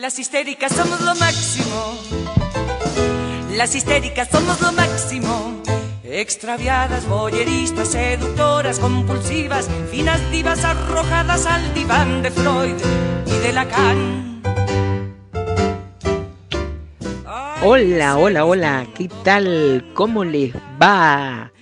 Las histéricas somos lo máximo. Las histéricas somos lo máximo. Extraviadas, boyeristas, seductoras, compulsivas, finas divas arrojadas al diván de Freud y de Lacan. Hola, hola, hola, ¿qué tal? ¿Cómo les va?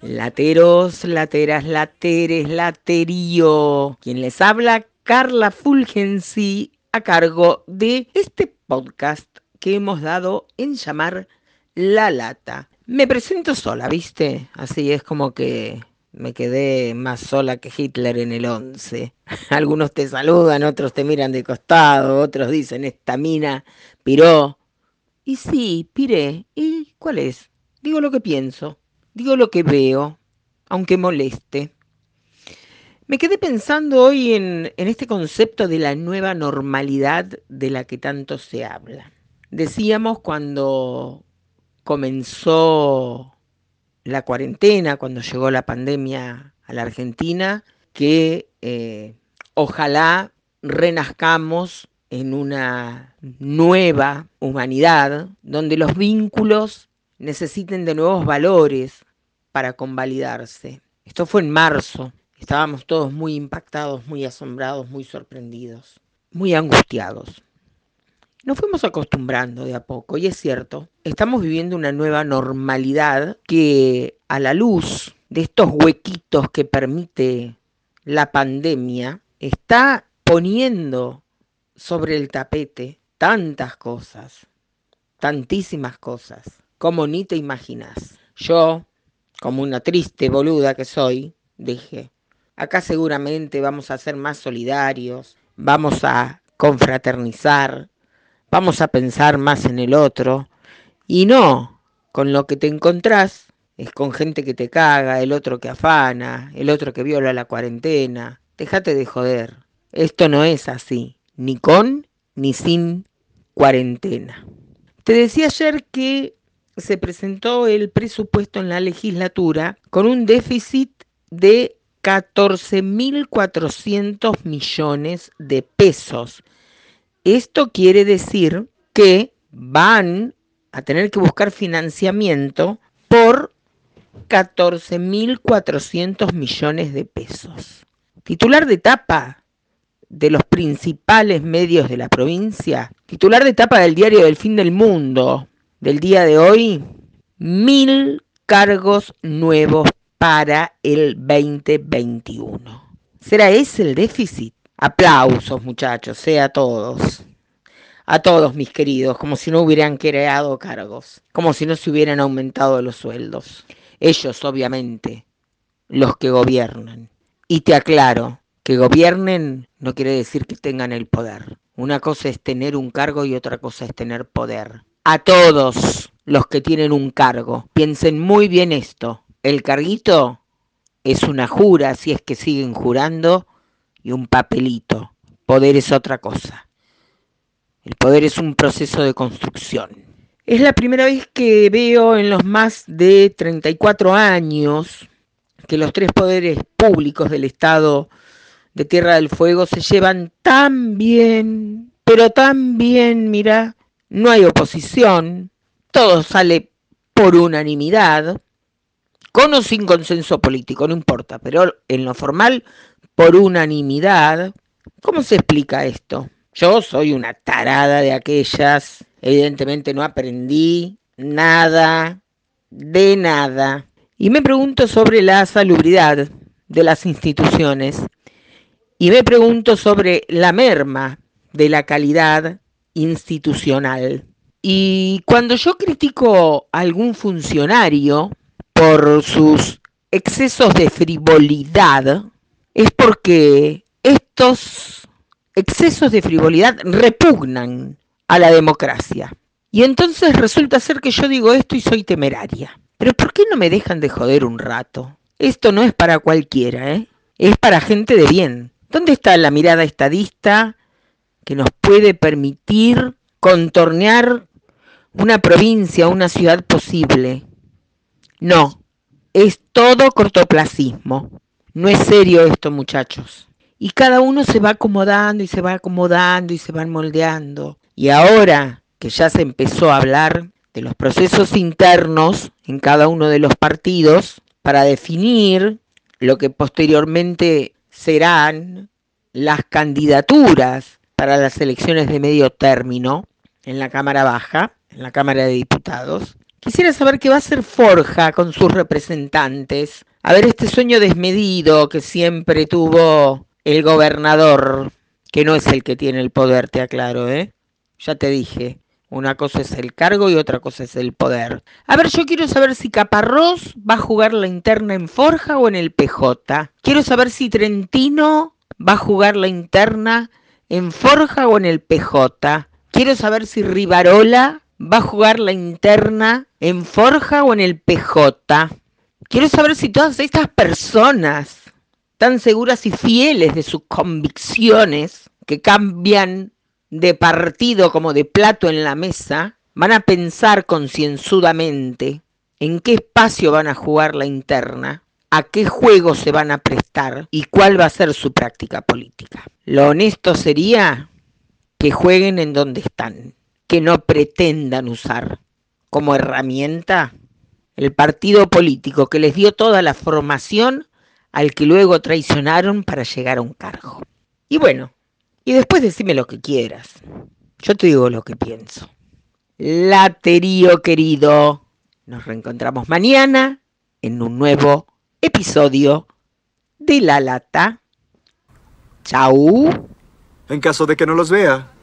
Lateros, lateras, lateres, laterío. Quien les habla, Carla Fulgensi, a cargo de este podcast que hemos dado en llamar La Lata. Me presento sola, ¿viste? Así es como que me quedé más sola que Hitler en el 11. Algunos te saludan, otros te miran de costado, otros dicen, esta mina piró. Y sí, piré. ¿Y cuál es? Digo lo que pienso. Digo lo que veo, aunque moleste. Me quedé pensando hoy en, este concepto de la nueva normalidad de la que tanto se habla. Decíamos cuando comenzó la cuarentena, cuando llegó la pandemia a la Argentina, que eh, ojalá renazcamos en una nueva humanidad donde los vínculos necesiten de nuevos valores para convalidarse. Esto fue en marzo. Estábamos todos muy impactados, muy asombrados, muy sorprendidos, muy angustiados. Nos fuimos acostumbrando de a poco y es cierto, estamos viviendo una nueva normalidad que a la luz de estos huequitos que permite la pandemia, está poniendo sobre el tapete tantas cosas, tantísimas cosas como ni te imaginas. Yo, como una triste boluda que soy, dije, acá seguramente vamos a ser más solidarios, vamos a confraternizar, vamos a pensar más en el otro, y no, con lo que te encontrás es con gente que te caga, el otro que afana, el otro que viola la cuarentena. Déjate de joder. Esto no es así, ni con ni sin cuarentena. Te decía ayer que se presentó el presupuesto en la legislatura con un déficit de 14.400 millones de pesos. Esto quiere decir que van a tener que buscar financiamiento por 14.400 millones de pesos. Titular de tapa de los principales medios de la provincia, titular de tapa del diario del fin del mundo, del día de hoy, mil cargos nuevos para el 2021. ¿Será ese el déficit? Aplausos, muchachos, sea a todos. A todos mis queridos, como si no hubieran creado cargos, como si no se hubieran aumentado los sueldos. Ellos, obviamente, los que gobiernan. Y te aclaro, que gobiernen no quiere decir que tengan el poder. Una cosa es tener un cargo y otra cosa es tener poder a todos los que tienen un cargo. Piensen muy bien esto. El carguito es una jura, si es que siguen jurando, y un papelito. Poder es otra cosa. El poder es un proceso de construcción. Es la primera vez que veo en los más de 34 años que los tres poderes públicos del Estado de Tierra del Fuego se llevan tan bien, pero tan bien, mira, no hay oposición, todo sale por unanimidad, con o sin consenso político, no importa, pero en lo formal, por unanimidad. ¿Cómo se explica esto? Yo soy una tarada de aquellas, evidentemente no aprendí nada, de nada. Y me pregunto sobre la salubridad de las instituciones y me pregunto sobre la merma de la calidad institucional. Y cuando yo critico a algún funcionario por sus excesos de frivolidad, es porque estos excesos de frivolidad repugnan a la democracia. Y entonces resulta ser que yo digo esto y soy temeraria. Pero ¿por qué no me dejan de joder un rato? Esto no es para cualquiera, ¿eh? Es para gente de bien. ¿Dónde está la mirada estadista que nos puede permitir contornear una provincia, una ciudad posible. No, es todo cortoplacismo. No es serio esto, muchachos. Y cada uno se va acomodando y se va acomodando y se van moldeando. Y ahora que ya se empezó a hablar de los procesos internos en cada uno de los partidos para definir lo que posteriormente serán las candidaturas para las elecciones de medio término en la Cámara Baja, en la Cámara de Diputados. Quisiera saber qué va a hacer Forja con sus representantes. A ver este sueño desmedido que siempre tuvo el gobernador, que no es el que tiene el poder, te aclaro, ¿eh? Ya te dije, una cosa es el cargo y otra cosa es el poder. A ver, yo quiero saber si Caparrós va a jugar la interna en Forja o en el PJ. Quiero saber si Trentino va a jugar la interna en Forja o en el PJ. Quiero saber si Rivarola va a jugar la interna en Forja o en el PJ. Quiero saber si todas estas personas tan seguras y fieles de sus convicciones que cambian de partido como de plato en la mesa, van a pensar concienzudamente en qué espacio van a jugar la interna, a qué juego se van a prestar y cuál va a ser su práctica política. Lo honesto sería que jueguen en donde están, que no pretendan usar como herramienta el partido político que les dio toda la formación al que luego traicionaron para llegar a un cargo. Y bueno, y después decime lo que quieras. Yo te digo lo que pienso. Laterío querido, nos reencontramos mañana en un nuevo episodio de La Lata. Chau. En caso de que no los vea.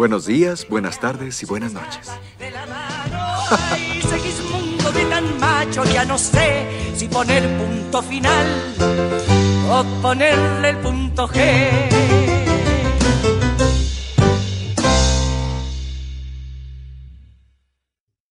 Buenos días, buenas tardes y buenas noches. poner punto final o ponerle el punto G.